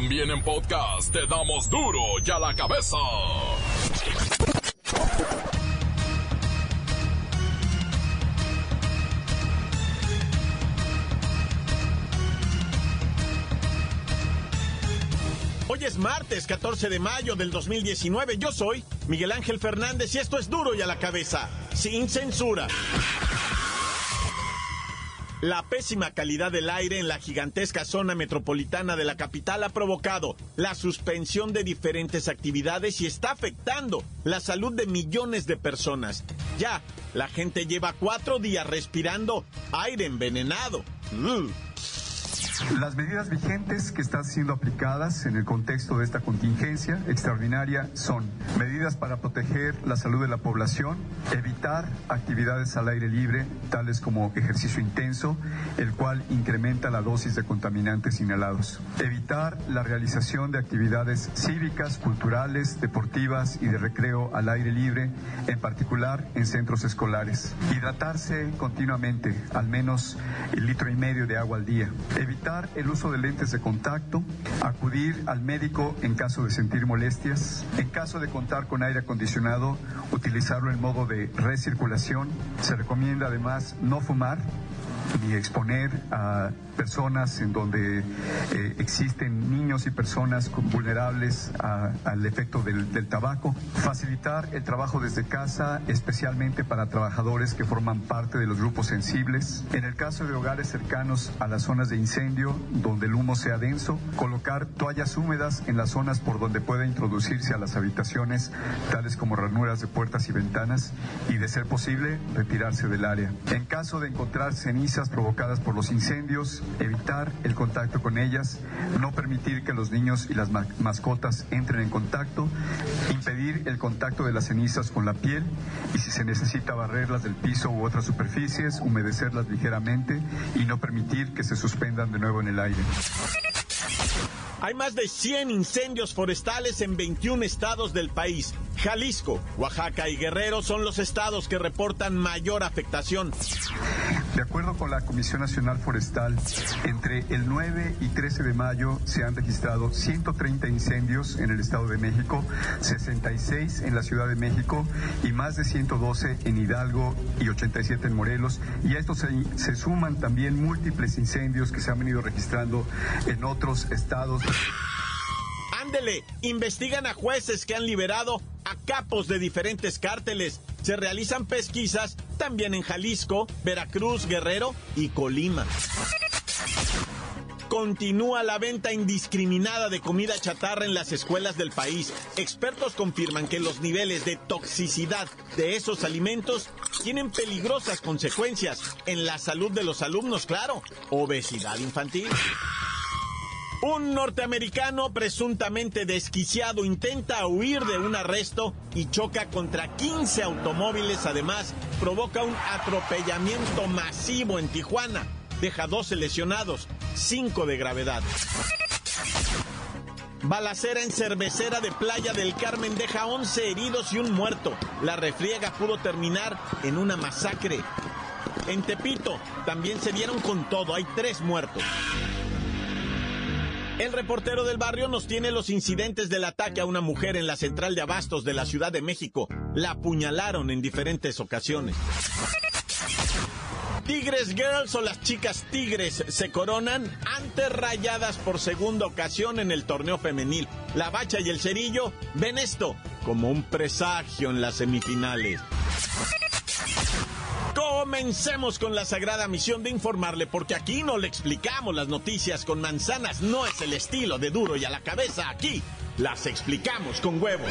También en podcast te damos duro y a la cabeza. Hoy es martes 14 de mayo del 2019. Yo soy Miguel Ángel Fernández y esto es duro y a la cabeza, sin censura. La pésima calidad del aire en la gigantesca zona metropolitana de la capital ha provocado la suspensión de diferentes actividades y está afectando la salud de millones de personas. Ya, la gente lleva cuatro días respirando aire envenenado. Las medidas vigentes que están siendo aplicadas en el contexto de esta contingencia extraordinaria son medidas para proteger la salud de la población, evitar actividades al aire libre, tales como ejercicio intenso, el cual incrementa la dosis de contaminantes inhalados, evitar la realización de actividades cívicas, culturales, deportivas y de recreo al aire libre, en particular en centros escolares, hidratarse continuamente, al menos el litro y medio de agua al día, evitar el uso de lentes de contacto, acudir al médico en caso de sentir molestias, en caso de contar con aire acondicionado, utilizarlo en modo de recirculación. Se recomienda además no fumar ni exponer a personas en donde eh, existen niños y personas vulnerables al efecto del, del, tabaco, facilitar el trabajo desde casa, especialmente para trabajadores que forman parte de los grupos sensibles. En el caso de hogares cercanos a las zonas de incendio, donde el humo sea denso, colocar toallas húmedas en las zonas por donde pueda introducirse a las habitaciones, tales como ranuras de puertas y ventanas, y de ser posible, retirarse del área. En caso de encontrar cenizas provocadas por los incendios, evitar el contacto con ellas, no permitir que los niños y las mascotas entren en contacto, impedir el contacto de las cenizas con la piel y si se necesita barrerlas del piso u otras superficies, humedecerlas ligeramente y no permitir que se suspendan de nuevo en el aire. Hay más de 100 incendios forestales en 21 estados del país. Jalisco, Oaxaca y Guerrero son los estados que reportan mayor afectación. De acuerdo con la Comisión Nacional Forestal, entre el 9 y 13 de mayo se han registrado 130 incendios en el Estado de México, 66 en la Ciudad de México y más de 112 en Hidalgo y 87 en Morelos. Y a esto se, se suman también múltiples incendios que se han venido registrando en otros estados. Ándele, investigan a jueces que han liberado a capos de diferentes cárteles. Se realizan pesquisas también en Jalisco, Veracruz, Guerrero y Colima. Continúa la venta indiscriminada de comida chatarra en las escuelas del país. Expertos confirman que los niveles de toxicidad de esos alimentos tienen peligrosas consecuencias en la salud de los alumnos, claro. Obesidad infantil. Un norteamericano presuntamente desquiciado intenta huir de un arresto y choca contra 15 automóviles. Además, provoca un atropellamiento masivo en Tijuana. Deja 12 lesionados, 5 de gravedad. Balacera en cervecera de Playa del Carmen deja 11 heridos y un muerto. La refriega pudo terminar en una masacre. En Tepito también se dieron con todo, hay tres muertos. El reportero del barrio nos tiene los incidentes del ataque a una mujer en la central de abastos de la Ciudad de México. La apuñalaron en diferentes ocasiones. Tigres Girls o las chicas Tigres se coronan ante rayadas por segunda ocasión en el torneo femenil. La Bacha y el Cerillo ven esto como un presagio en las semifinales. Comencemos con la sagrada misión de informarle, porque aquí no le explicamos las noticias con manzanas, no es el estilo de duro y a la cabeza, aquí las explicamos con huevos.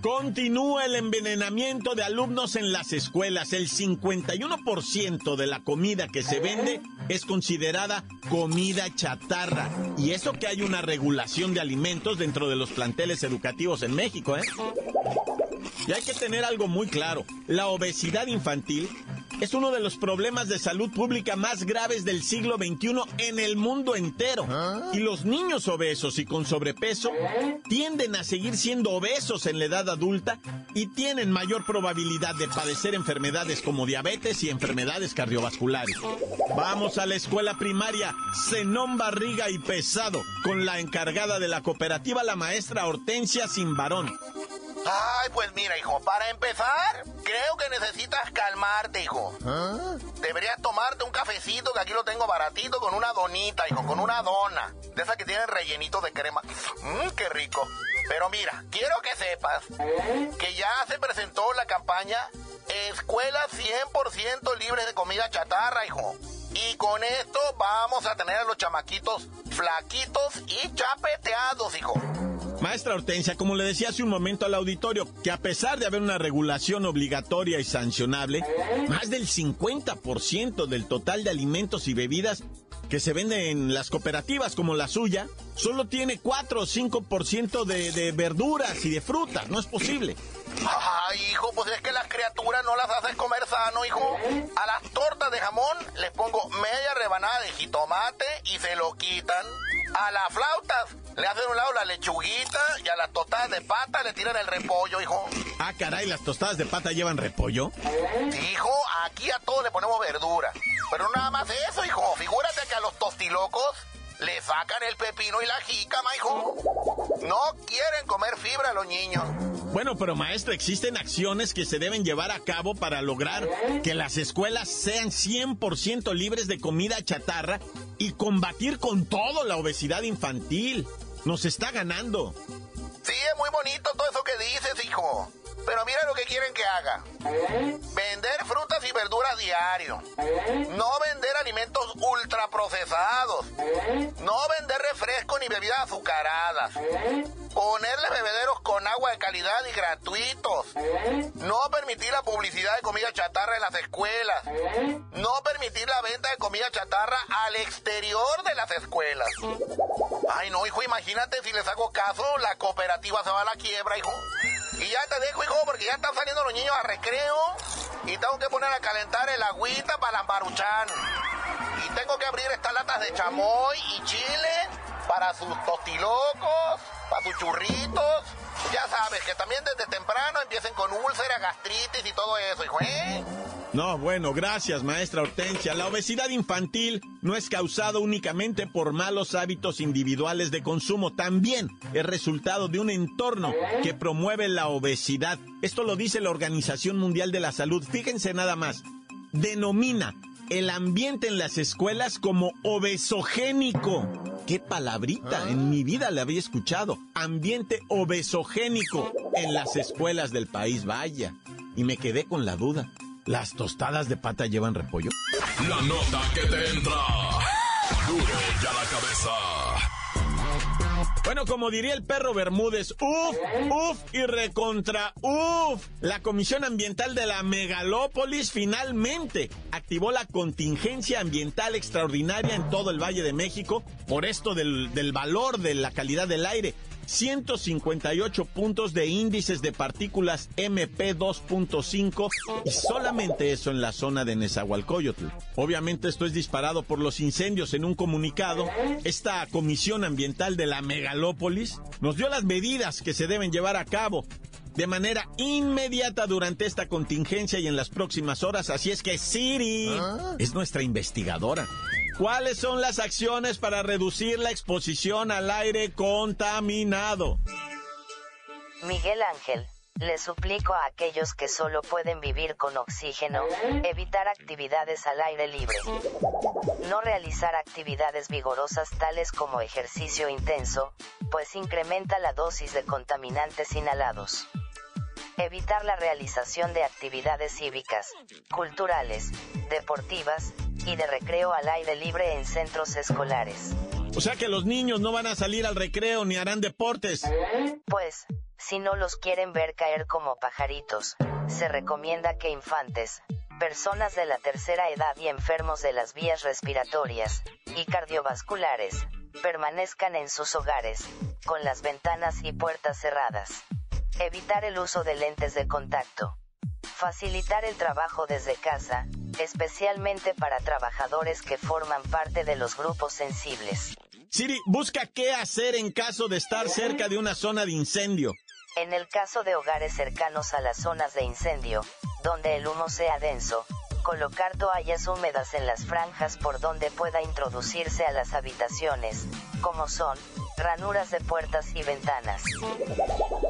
Continúa el envenenamiento de alumnos en las escuelas. El 51% de la comida que se vende es considerada comida chatarra. Y eso que hay una regulación de alimentos dentro de los planteles educativos en México, ¿eh? Y hay que tener algo muy claro. La obesidad infantil es uno de los problemas de salud pública más graves del siglo XXI en el mundo entero. ¿Ah? Y los niños obesos y con sobrepeso tienden a seguir siendo obesos en la edad adulta y tienen mayor probabilidad de padecer enfermedades como diabetes y enfermedades cardiovasculares. Vamos a la escuela primaria, Zenón Barriga y Pesado, con la encargada de la cooperativa, la maestra Hortensia Simbarón. Ay, pues mira, hijo, para empezar, creo que necesitas calmarte, hijo. ¿Ah? Deberías tomarte un cafecito, que aquí lo tengo baratito, con una donita, hijo, con una dona. De esas que tienen rellenito de crema. Mmm, qué rico. Pero mira, quiero que sepas que ya se presentó la campaña Escuelas 100% libres de comida chatarra, hijo. Y con esto vamos a tener a los chamaquitos flaquitos y chapeteados, hijo. Maestra Hortensia, como le decía hace un momento al auditorio, que a pesar de haber una regulación obligatoria y sancionable, más del 50% del total de alimentos y bebidas que se venden en las cooperativas como la suya, solo tiene 4 o 5% de, de verduras y de frutas. No es posible. Ay, hijo, pues es que las criaturas no las haces comer sano, hijo. A las tortas de jamón les pongo media rebanada de jitomate y se lo quitan. A las flautas le hacen un lado la lechuguita y a las tostadas de pata le tiran el repollo, hijo. Ah, caray, ¿las tostadas de pata llevan repollo? hijo, aquí a todos le ponemos verdura. Pero nada más eso, hijo. Figúrate que a los tostilocos le sacan el pepino y la jícama, hijo. No quieren comer fibra los niños. Bueno, pero maestro, existen acciones que se deben llevar a cabo para lograr que las escuelas sean 100% libres de comida chatarra y combatir con todo la obesidad infantil. Nos está ganando. Sí, es muy bonito todo eso que dices, hijo. Pero mira lo que quieren que haga. Vender frutas y verduras diario. No vender alimentos ultraprocesados. No vender refrescos ni bebidas azucaradas. Ponerles bebederos con agua de calidad y gratuitos. No permitir la publicidad de comida chatarra en las escuelas. No permitir la venta de comida chatarra al exterior de las escuelas. Ay, no, hijo, imagínate si les hago caso, la cooperativa se va a la quiebra, hijo. Y ya te dejo, hijo, porque ya están saliendo los niños a recreo y tengo que poner a calentar el agüita para la maruchan. Y tengo que abrir estas latas de chamoy y chile para sus tostilocos, para sus churritos. Ya sabes, que también desde temprano empiecen con úlcera, gastritis y todo eso, hijo, ¿eh? No, bueno, gracias, maestra Hortensia. La obesidad infantil no es causada únicamente por malos hábitos individuales de consumo, también es resultado de un entorno que promueve la obesidad. Esto lo dice la Organización Mundial de la Salud. Fíjense nada más. Denomina el ambiente en las escuelas como obesogénico. ¿Qué palabrita? Ah. En mi vida la había escuchado. Ambiente obesogénico en las escuelas del país, vaya. Y me quedé con la duda. ¿Las tostadas de pata llevan repollo? La nota que te entra. Duro ya la cabeza. Bueno, como diría el perro Bermúdez, uf, uf y recontra uf. La Comisión Ambiental de la Megalópolis finalmente activó la contingencia ambiental extraordinaria en todo el Valle de México por esto del, del valor de la calidad del aire. 158 puntos de índices de partículas MP2.5 y solamente eso en la zona de Nezahualcóyotl. Obviamente esto es disparado por los incendios en un comunicado. Esta Comisión Ambiental de la Megalópolis nos dio las medidas que se deben llevar a cabo de manera inmediata durante esta contingencia y en las próximas horas. Así es que Siri ah. es nuestra investigadora. ¿Cuáles son las acciones para reducir la exposición al aire contaminado? Miguel Ángel, le suplico a aquellos que solo pueden vivir con oxígeno, evitar actividades al aire libre. No realizar actividades vigorosas tales como ejercicio intenso, pues incrementa la dosis de contaminantes inhalados. Evitar la realización de actividades cívicas, culturales, deportivas, y de recreo al aire libre en centros escolares. O sea que los niños no van a salir al recreo ni harán deportes. Pues, Si no los quieren ver caer como pajaritos, se recomienda que infantes, personas de la tercera edad y enfermos de las vías respiratorias y cardiovasculares, permanezcan en sus hogares, con las ventanas y puertas cerradas. Evitar el uso de lentes de contacto. Facilitar el trabajo desde casa, especialmente para trabajadores que forman parte de los grupos sensibles. Siri, busca qué hacer en caso de estar cerca de una zona de incendio. En el caso de hogares cercanos a las zonas de incendio, donde el humo sea denso, colocar toallas húmedas en las franjas por donde pueda introducirse a las habitaciones, como son, ranuras de puertas y ventanas.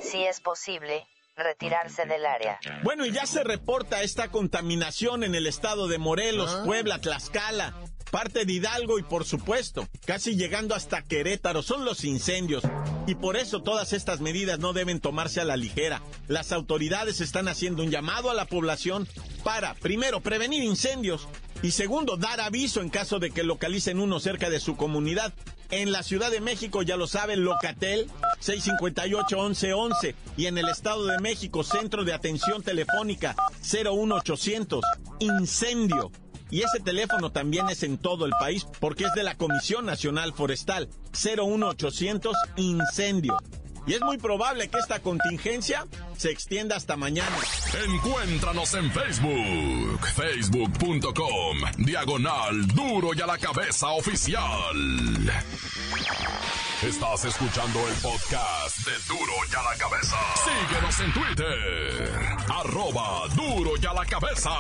Si es posible, retirarse del área. Bueno, y ya se reporta esta contaminación en el estado de Morelos, Ah. Puebla, Tlaxcala, parte de Hidalgo y por supuesto, casi llegando hasta Querétaro, son los incendios. Y por eso todas estas medidas no deben tomarse a la ligera. Las autoridades están haciendo un llamado a la población para, primero, prevenir incendios y segundo, dar aviso en caso de que localicen uno cerca de su comunidad. En la Ciudad de México, ya lo saben, Locatel 658-1111 y en el Estado de México, Centro de Atención Telefónica 01800, incendio. Y ese teléfono también es en todo el país porque es de la Comisión Nacional Forestal 01800, incendio. Y es muy probable que esta contingencia se extienda hasta mañana. Encuéntranos en Facebook, facebook.com, diagonal duro y a la cabeza oficial. Estás escuchando el podcast de Duro y a la cabeza. Síguenos en Twitter, arroba duro y a la cabeza.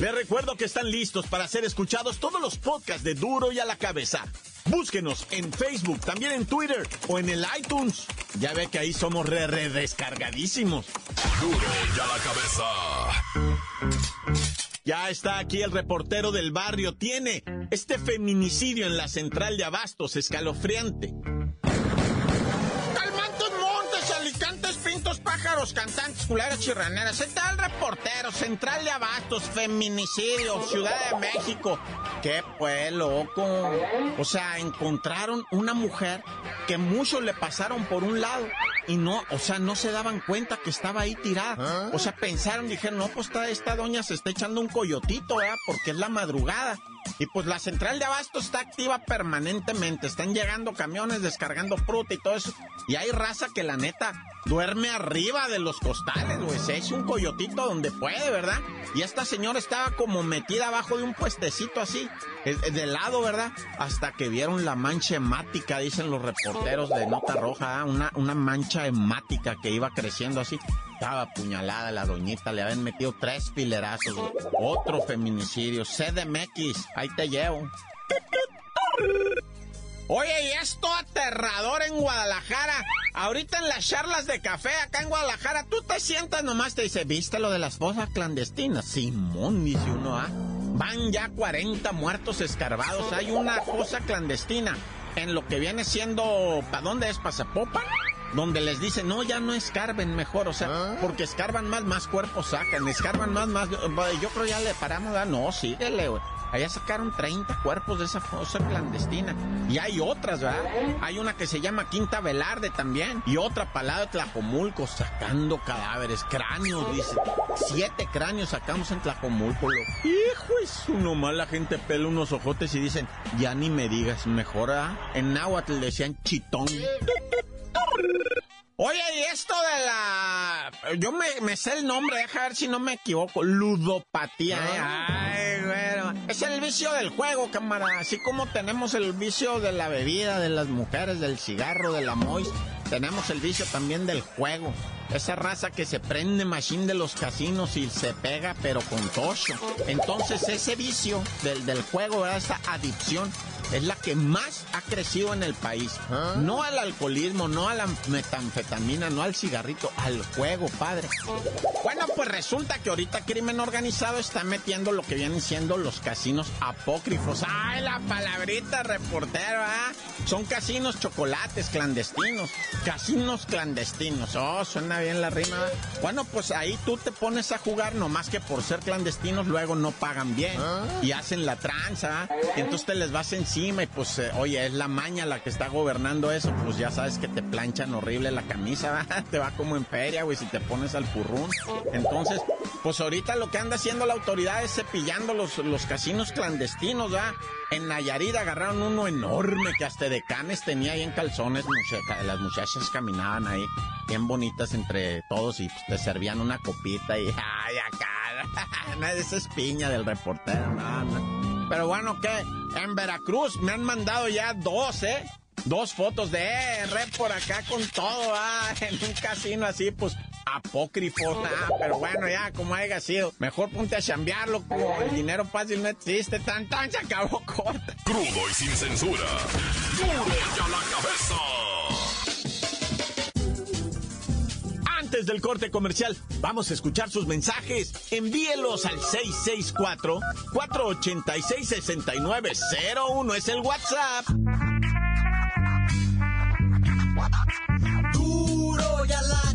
Les recuerdo que están listos para ser escuchados todos los podcasts de Duro y a la cabeza. Búsquenos en Facebook, también en Twitter o en el iTunes. Ya ve que ahí somos re, re descargadísimos. Duro y a la cabeza. Ya está aquí el reportero del barrio. Tiene este feminicidio en la central de Abastos, escalofriante. Pájaros, cantantes, culeras, chirraneras. El reportero, central de abastos, feminicidio, Ciudad de México. ¿Qué pues, loco? O sea, encontraron una mujer que muchos le pasaron por un lado y no, o sea, no se daban cuenta que estaba ahí tirada. O sea, pensaron, dijeron, no, pues esta, esta doña se está echando un coyotito, ¿verdad? Porque es la madrugada. Y pues la central de abasto está activa permanentemente. Están llegando camiones descargando fruta y todo eso. Y hay raza que la neta duerme arriba de los costales, güey. Se echa un coyotito donde puede, ¿verdad? Y esta señora estaba como metida abajo de un puestecito así, eh, eh, de lado, ¿verdad? Hasta que vieron la mancha hemática, dicen los reporteros de Nota Roja, ¿ah? una, una mancha hemática que iba creciendo así. Estaba apuñalada la doñita, le habían metido tres pilerazos. Otro feminicidio, CDMX, ahí te llevo. Oye, y esto aterrador en Guadalajara. Ahorita en las charlas de café acá en Guadalajara, tú te sientas nomás, te dice, ¿viste lo de las fosas clandestinas? Simón, dice uno, ¿ah? Van ya 40 muertos escarbados. Hay una fosa clandestina en lo que viene siendo. ¿Para dónde es? ¿Para Zapopan? Donde les dicen, no, ya no escarben mejor, o sea, porque escarban más, más cuerpos sacan, escarban más, más. Yo creo ya le paramos, ¿verdad? no, síguele, güey. Allá sacaron 30 cuerpos de esa fosa clandestina. Y hay otras, ¿verdad? Hay una que se llama Quinta Velarde también. Y otra palada de Tlajomulco sacando cadáveres, cráneos, dice. Siete cráneos sacamos en Tlajomulco. Lo... Hijo, es uno más la gente pela unos ojotes y dicen, ya ni me digas, mejor, ¿ah? En náhuatl decían chitón. Oye, y esto de la... Yo me, me sé el nombre, deja ver si no me equivoco. Ludopatía, ¿eh? Ay, bueno. Es el vicio del juego, cámara. Así como tenemos el vicio de la bebida, de las mujeres, del cigarro, de la mois, tenemos el vicio también del juego. Esa raza que se prende machine de los casinos y se pega, pero con tocho. Entonces, ese vicio del, del juego, ¿verdad? esa adicción, es la que más ha crecido en el país. No al alcoholismo, no a la metanfetamina, no al cigarrito, al juego, padre. Bueno, pues resulta que ahorita crimen organizado está metiendo lo que vienen siendo los casinos apócrifos. ¡Ay, la palabrita, reportero! ¿ah? Son casinos chocolates clandestinos. Casinos clandestinos. Oh, suena bien la rima. Bueno, pues ahí tú te pones a jugar, nomás que por ser clandestinos luego no pagan bien. Y hacen la tranza. ¿ah? Y entonces te les vas encima y pues, eh, oye, es la maña la que está gobernando eso, pues ya sabes que te planchan horrible la camisa, te va como en feria, güey, si te pones al purrún. Entonces, pues ahorita lo que anda haciendo la autoridad es cepillando los, los casinos clandestinos, ¿va? En Nayarit agarraron uno enorme que hasta de canes tenía ahí en calzones, las muchachas caminaban ahí bien bonitas entre todos y pues, te servían una copita y ay acá, esa es piña del reportero, no, Pero bueno, ¿qué? En Veracruz me han mandado ya dos, ¿eh? Dos fotos de eh, red por acá con todo, ah, en un casino así, pues apócrifo, ah, pero bueno, ya, como haya sido. Mejor ponte a chambearlo, como el dinero fácil no existe, tan tan se acabó corta. Crudo y sin censura. Duro ya la cabeza. Antes del corte comercial, vamos a escuchar sus mensajes. Envíelos al 664-486-6901. Es el WhatsApp. Te damos las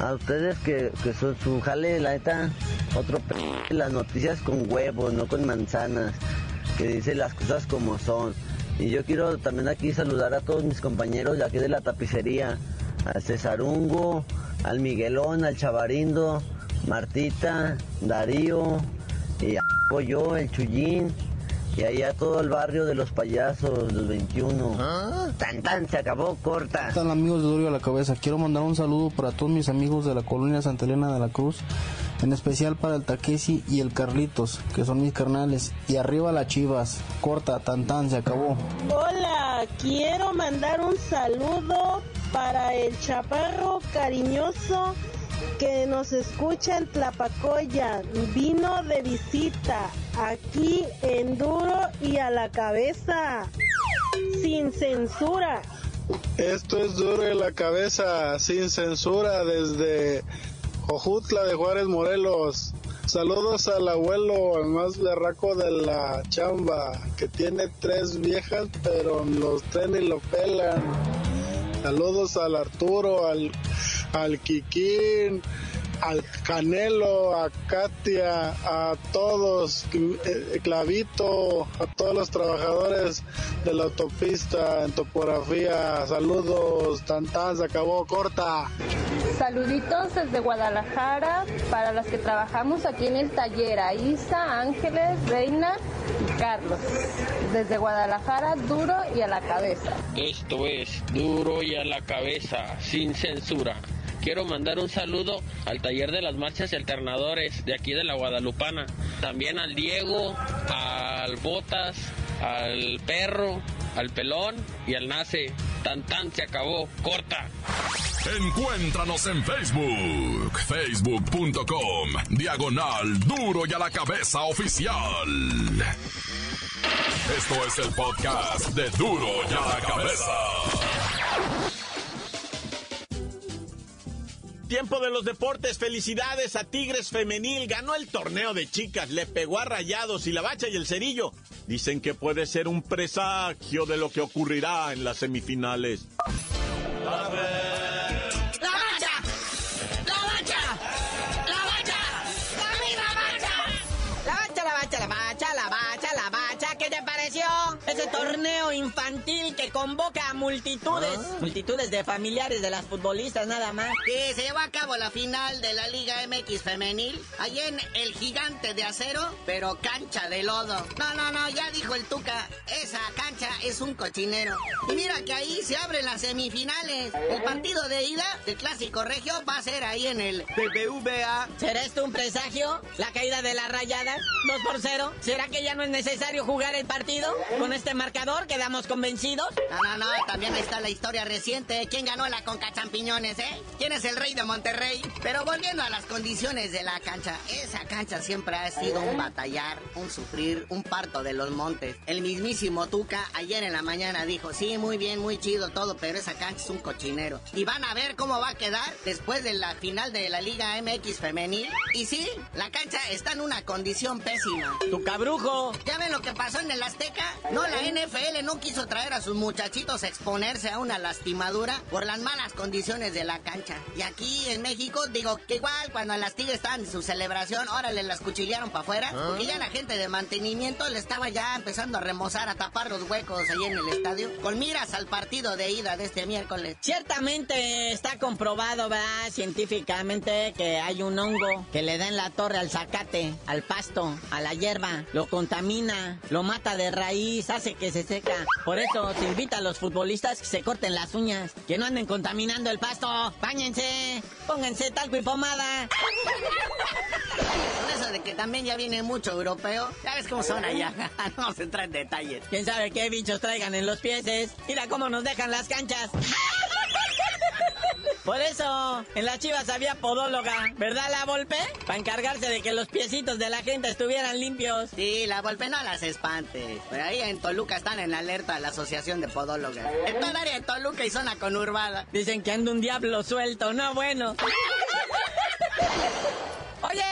a ustedes que, que su, su jale, la neta, otro p las noticias con huevos, no con manzanas, que dice las cosas como son. Y yo quiero también aquí saludar a todos mis compañeros de aquí de la tapicería, al Cesarungo, al Miguelón, al Chavarindo, Martita, Darío, y a yo, el Chullín, y allá todo el barrio de los payasos, los 21. ¿Ah? Tan tan, se acabó, corta. Están amigos de Dorio a la cabeza. Quiero mandar un saludo para todos mis amigos de la colonia Santa Elena de la Cruz. En especial para el Taquesi y el Carlitos, que son mis carnales. Y arriba las chivas. Corta, tan tan, se acabó. Hola, quiero mandar un saludo para el chaparro cariñoso que nos escucha en Tlapacoya. Vino de visita aquí en Duro y a la cabeza. Sin censura. Esto es Duro y la cabeza, sin censura, desde Ojutla de Juárez Morelos. Saludos al abuelo, el más berraco de la chamba, que tiene tres viejas, pero los tres ni lo pelan. Saludos al Arturo, al, al Kikín, al Canelo, a Katia, a todos, eh, Clavito, a todos los trabajadores de la autopista en topografía. Saludos, tan tan, se acabó corta. Saluditos desde Guadalajara para las que trabajamos aquí en el taller, a Isa, Ángeles, Reina y Carlos. Desde Guadalajara, duro y a la cabeza. Esto es duro y a la cabeza, sin censura. Quiero mandar un saludo al taller de las marchas y alternadores de aquí de la Guadalupana. También al Diego, al Botas, al Perro, al Pelón y al Nace. Tan tan se acabó, corta. Encuéntranos en Facebook, facebook.com, diagonal duro y a la cabeza oficial. Esto es el podcast de duro y a la cabeza. Tiempo de los deportes, felicidades a Tigres Femenil, ganó el torneo de chicas, le pegó a Rayados y la Bacha y el Cerillo. Dicen que puede ser un presagio de lo que ocurrirá en las semifinales. Ese torneo infantil que convoca a multitudes, ah. multitudes de familiares de las futbolistas nada más. Que se llevó a cabo la final de la Liga MX femenil, allí en el gigante de acero, pero cancha de lodo. No, no, no, ya dijo el Tuca, esa cancha es un cochinero. Y mira que ahí se abren las semifinales. El partido de ida del Clásico Regio va a ser ahí en el BBVA. ¿Será esto un presagio? ¿La caída de la rayada? ¿2 por 0? ¿Será que ya no es necesario jugar el partido? Con este este marcador? ¿Quedamos convencidos? No, no, no, también está la historia reciente. ¿Quién ganó la Conca Champiñones, eh? ¿Quién es el rey de Monterrey? Pero volviendo a las condiciones de la cancha, esa cancha siempre ha sido un batallar, un sufrir, un parto de los montes. El mismísimo Tuca ayer en la mañana dijo, sí, muy bien, muy chido todo, pero esa cancha es un cochinero. Y van a ver cómo va a quedar después de la final de la Liga MX femenil. Y sí, la cancha está en una condición pésima. Tu cabrujo. ¿Ya ven lo que pasó en el Azteca? No, la NFL no quiso traer a sus muchachitos a exponerse a una lastimadura por las malas condiciones de la cancha. Y aquí en México, digo que igual cuando las Tigres estaban en su celebración, órale, las cuchillaron para afuera. Porque ya la gente de mantenimiento le estaba ya empezando a remozar, a tapar los huecos ahí en el estadio. Con miras al partido de ida de este miércoles. Ciertamente está comprobado, ¿verdad? Científicamente que hay un hongo que le da en la torre al zacate, al pasto, a la hierba, lo contamina, lo mata de raíz, hace que se seca. Por eso se invita a los futbolistas que se corten las uñas, que no anden contaminando el pasto. Báñense, pónganse talco y pomada. Con eso de que también ya viene mucho europeo, ya ves cómo son allá. no vamos a entrar en detalles. ¿Quién sabe qué bichos traigan en los pieses? Mira cómo nos dejan las canchas. Por eso, en las chivas había podóloga, ¿verdad la Volpe? Para encargarse de que los piecitos de la gente estuvieran limpios. Sí, la Volpe no las espante. Pero ahí en Toluca están en alerta la Asociación de Podólogas. En toda área de Toluca y zona conurbada. Dicen que anda un diablo suelto, no bueno. Oye,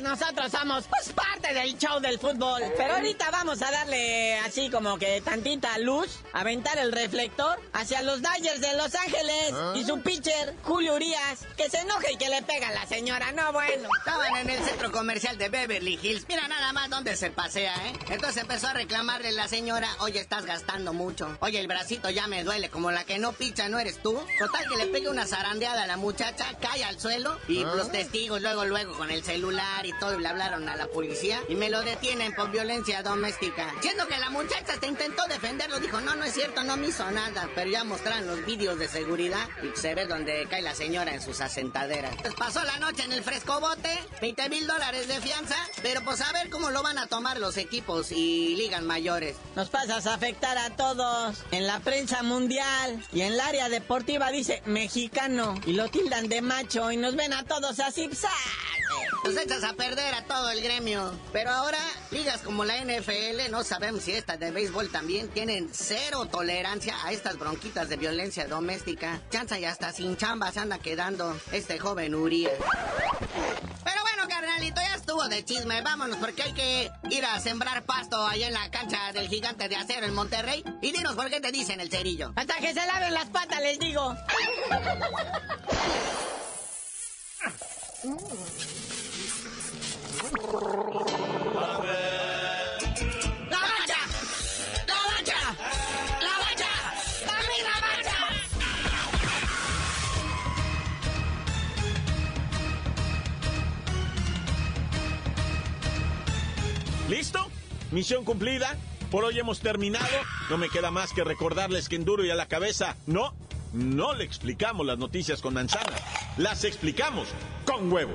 que nosotros somos pues parte del show del fútbol, pero ahorita vamos a darle así como que tantita luz, aventar el reflector hacia los Dodgers de Los Ángeles y su pitcher, Julio Urias, que se enoje y que le pega a la señora, no bueno. Estaban en el centro comercial de Beverly Hills. Mira nada más dónde se pasea, ¿eh? Entonces empezó a reclamarle la señora, oye, estás gastando mucho. Oye, el bracito ya me duele, como la que no picha, ¿no eres tú? Total que le pegue una zarandeada a la muchacha, cae al suelo y los testigos luego, luego con el celular y todo y le hablaron a la policía y me lo detienen por violencia doméstica. Siendo que la muchacha se intentó defenderlo, dijo, no, no es cierto, no me hizo nada. Pero ya mostraron los vídeos de seguridad y se ve donde cae la señora en sus asentaderas. Pues pasó la noche en el frescobote, 20 mil dólares de fianza, pero pues a ver cómo lo van a tomar los equipos y ligas mayores. Nos pasas a afectar a todos. En la prensa mundial y en el área deportiva dice mexicano y lo tildan de macho y nos ven a todos así. ¡psa! Perder a todo el gremio. Pero ahora, ligas como la NFL, no sabemos si estas de béisbol también tienen cero tolerancia a estas bronquitas de violencia doméstica. Chanza y hasta sin chamba se anda quedando este joven Urias. Pero bueno, carnalito, ya estuvo de chisme. Vámonos porque hay que ir a sembrar pasto allá en la cancha del gigante de acero en Monterrey. Y dinos por qué te dicen el cerillo. Hasta que se laven las patas, les digo. ¿Listo? Misión cumplida. Por hoy hemos terminado. No me queda más que recordarles que en duro y a la cabeza, no, no le explicamos las noticias con manzana. Las explicamos con huevo.